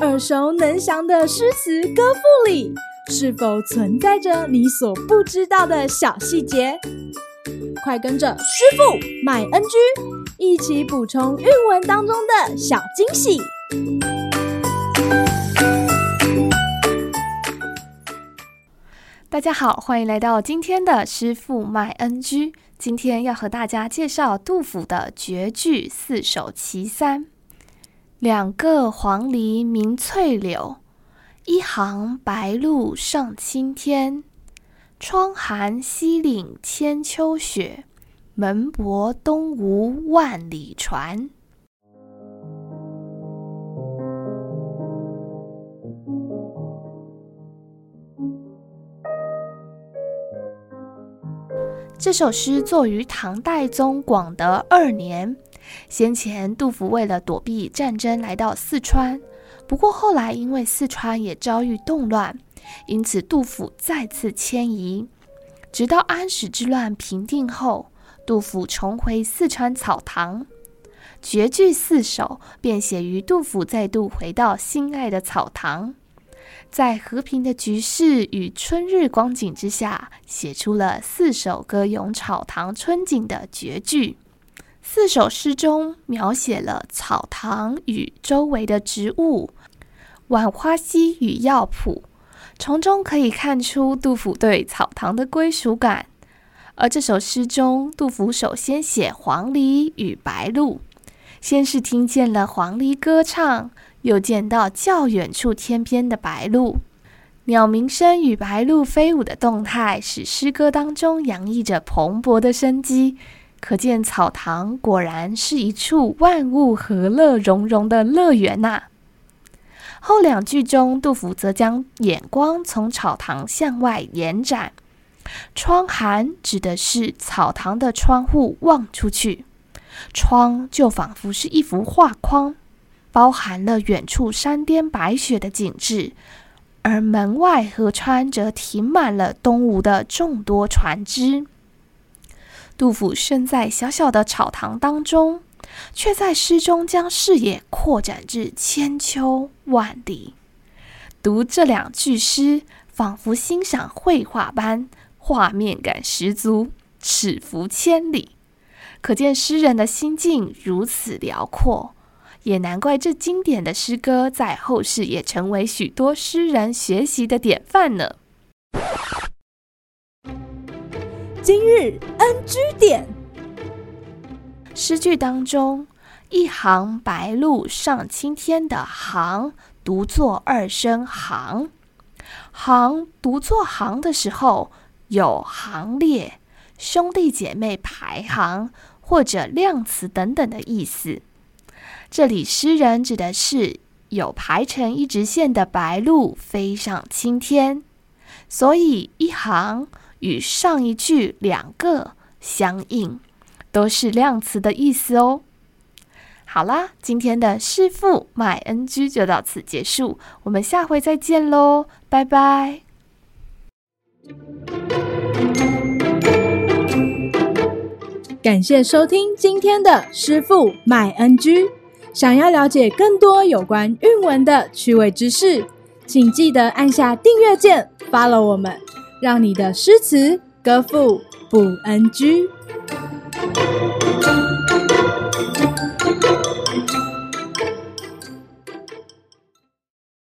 耳熟能详的诗词歌赋里，是否存在着你所不知道的小细节？快跟着师傅麦恩居一起补充韵文当中的小惊喜！大家好，欢迎来到今天的师傅麦恩居。今天要和大家介绍杜甫的绝句四首其三。两个黄鹂鸣翠柳，一行白鹭上青天。窗含西岭千秋雪，门泊东吴万里船。这首诗作于唐代宗广德二年。先前，杜甫为了躲避战争来到四川，不过后来因为四川也遭遇动乱，因此杜甫再次迁移。直到安史之乱平定后，杜甫重回四川草堂，绝句四首便写于杜甫再度回到心爱的草堂，在和平的局势与春日光景之下，写出了四首歌咏草堂春景的绝句。四首诗中描写了草堂与周围的植物、晚花溪与药圃，从中可以看出杜甫对草堂的归属感。而这首诗中，杜甫首先写黄鹂与白鹭，先是听见了黄鹂歌唱，又见到较远处天边的白鹭，鸟鸣声与白鹭飞舞的动态，使诗歌当中洋溢着蓬勃的生机。可见草堂果然是一处万物和乐融融的乐园呐、后两句中，杜甫则将眼光从草堂向外延展，窗含指的是草堂的窗户望出去，窗就仿佛是一幅画框，包含了远处山巅白雪的景致，而门外河川则停满了东吴的众多船只。杜甫身在小小的草堂当中，却在诗中将视野扩展至千秋万里。读这两句诗，仿佛欣赏绘画般，画面感十足，尺幅千里。可见诗人的心境如此辽阔，也难怪这经典的诗歌在后世也成为许多诗人学习的典范呢。今日 NG 点，诗句当中“一行白鹭上青天”的“行”读作二声“行”，“行”读作“行”的时候，有行列、兄弟姐妹排行或者量词等等的意思。这里诗人指的是有排成一直线的白鹭飞上青天，所以“一行”。与上一句两个相应，都是量词的意思哦。好啦，今天的师傅麦恩居就到此结束，我们下回再见喽，拜拜。感谢收听今天的师傅麦恩居。想要了解更多有关韵文的趣味知识，请记得按下订阅键，follow 我们。让你的诗词歌赋不 NG。